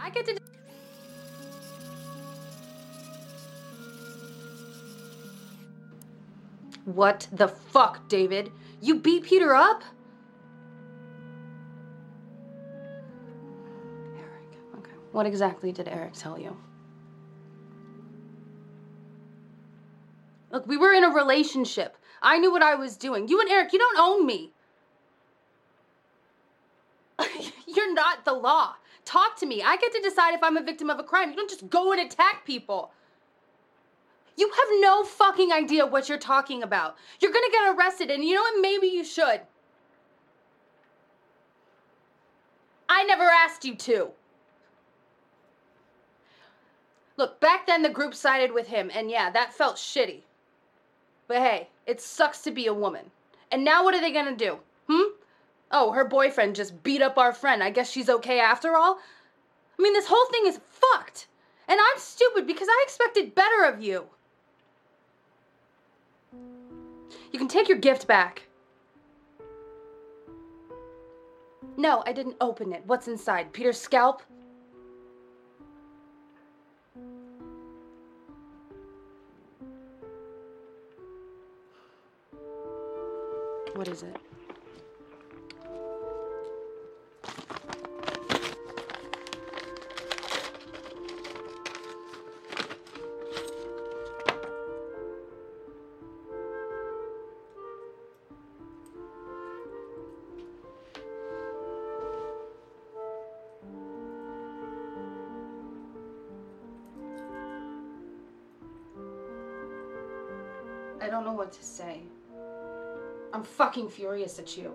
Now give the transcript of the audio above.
I get to. What the fuck, David? You beat Peter up? Eric. Okay. What exactly did Eric tell you? Look, we were in a relationship. I knew what I was doing. You and Eric, you don't own me. You're not the law. Talk to me. I get to decide if I'm a victim of a crime. You don't just go and attack people. You have no fucking idea what you're talking about. You're gonna get arrested, and you know what? Maybe you should. I never asked you to. Look, back then the group sided with him, and yeah, that felt shitty. But hey, it sucks to be a woman. And now what are they gonna do? Oh, her boyfriend just beat up our friend. I guess she's okay after all? I mean, this whole thing is fucked. And I'm stupid because I expected better of you. You can take your gift back. No, I didn't open it. What's inside? Peter's scalp? What is it? I don't know what to say. I'm fucking furious at you.